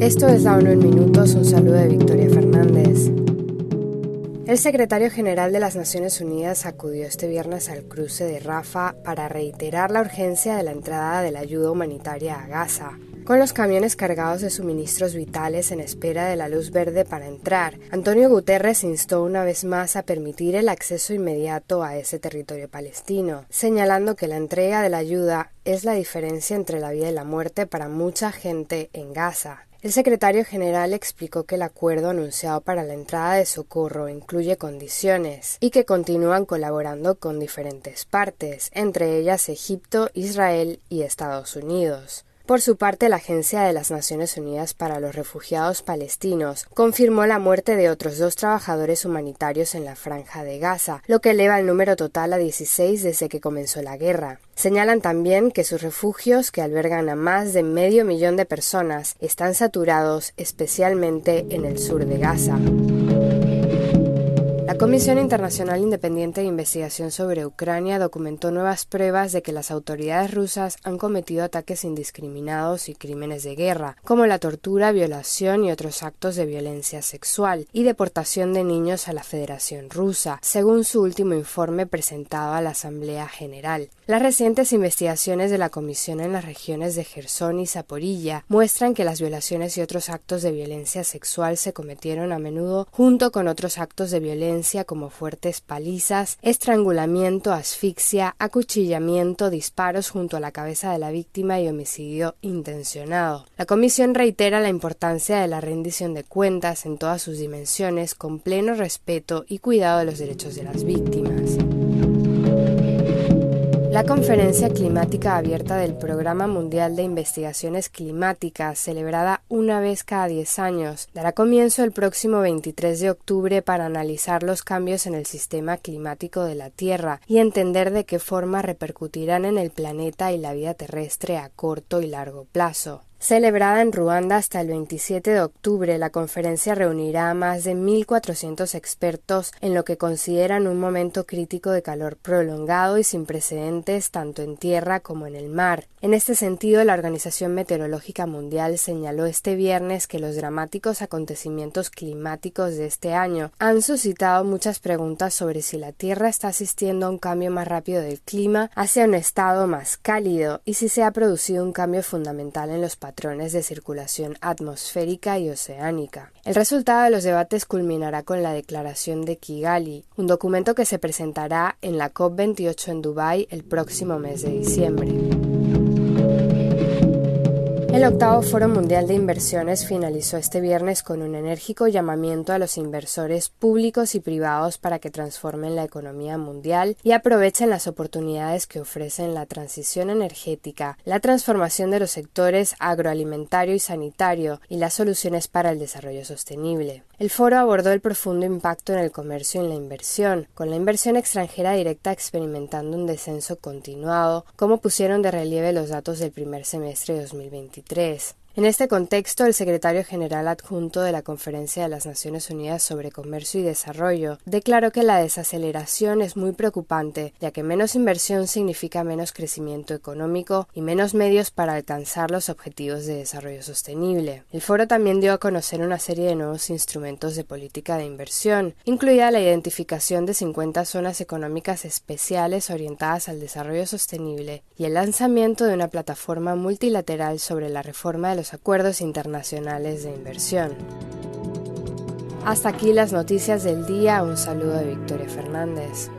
Esto es la ONU en Minutos, un saludo de Victoria Fernández. El secretario general de las Naciones Unidas acudió este viernes al cruce de Rafa para reiterar la urgencia de la entrada de la ayuda humanitaria a Gaza. Con los camiones cargados de suministros vitales en espera de la luz verde para entrar, Antonio Guterres instó una vez más a permitir el acceso inmediato a ese territorio palestino, señalando que la entrega de la ayuda es la diferencia entre la vida y la muerte para mucha gente en Gaza. El secretario general explicó que el acuerdo anunciado para la entrada de socorro incluye condiciones y que continúan colaborando con diferentes partes, entre ellas Egipto, Israel y Estados Unidos. Por su parte, la Agencia de las Naciones Unidas para los Refugiados Palestinos confirmó la muerte de otros dos trabajadores humanitarios en la franja de Gaza, lo que eleva el número total a 16 desde que comenzó la guerra. Señalan también que sus refugios, que albergan a más de medio millón de personas, están saturados, especialmente en el sur de Gaza. La Comisión Internacional Independiente de Investigación sobre Ucrania documentó nuevas pruebas de que las autoridades rusas han cometido ataques indiscriminados y crímenes de guerra, como la tortura, violación y otros actos de violencia sexual y deportación de niños a la Federación Rusa, según su último informe presentado a la Asamblea General. Las recientes investigaciones de la Comisión en las regiones de Gerson y Zaporilla muestran que las violaciones y otros actos de violencia sexual se cometieron a menudo junto con otros actos de violencia como fuertes palizas, estrangulamiento, asfixia, acuchillamiento, disparos junto a la cabeza de la víctima y homicidio intencionado. La Comisión reitera la importancia de la rendición de cuentas en todas sus dimensiones con pleno respeto y cuidado de los derechos de las víctimas. La Conferencia Climática Abierta del Programa Mundial de Investigaciones Climáticas, celebrada una vez cada 10 años, dará comienzo el próximo 23 de octubre para analizar los cambios en el sistema climático de la Tierra y entender de qué forma repercutirán en el planeta y la vida terrestre a corto y largo plazo. Celebrada en Ruanda hasta el 27 de octubre, la conferencia reunirá a más de 1.400 expertos en lo que consideran un momento crítico de calor prolongado y sin precedentes tanto en tierra como en el mar. En este sentido, la Organización Meteorológica Mundial señaló este viernes que los dramáticos acontecimientos climáticos de este año han suscitado muchas preguntas sobre si la Tierra está asistiendo a un cambio más rápido del clima hacia un estado más cálido y si se ha producido un cambio fundamental en los patrones de circulación atmosférica y oceánica. El resultado de los debates culminará con la declaración de Kigali, un documento que se presentará en la COP28 en Dubái el próximo mes de diciembre. El octavo Foro Mundial de Inversiones finalizó este viernes con un enérgico llamamiento a los inversores públicos y privados para que transformen la economía mundial y aprovechen las oportunidades que ofrecen la transición energética, la transformación de los sectores agroalimentario y sanitario y las soluciones para el desarrollo sostenible. El foro abordó el profundo impacto en el comercio y en la inversión, con la inversión extranjera directa experimentando un descenso continuado, como pusieron de relieve los datos del primer semestre de 2023. 3. En este contexto, el secretario general adjunto de la Conferencia de las Naciones Unidas sobre Comercio y Desarrollo declaró que la desaceleración es muy preocupante, ya que menos inversión significa menos crecimiento económico y menos medios para alcanzar los objetivos de desarrollo sostenible. El foro también dio a conocer una serie de nuevos instrumentos de política de inversión, incluida la identificación de 50 zonas económicas especiales orientadas al desarrollo sostenible y el lanzamiento de una plataforma multilateral sobre la reforma de los acuerdos internacionales de inversión. Hasta aquí las noticias del día. Un saludo de Victoria Fernández.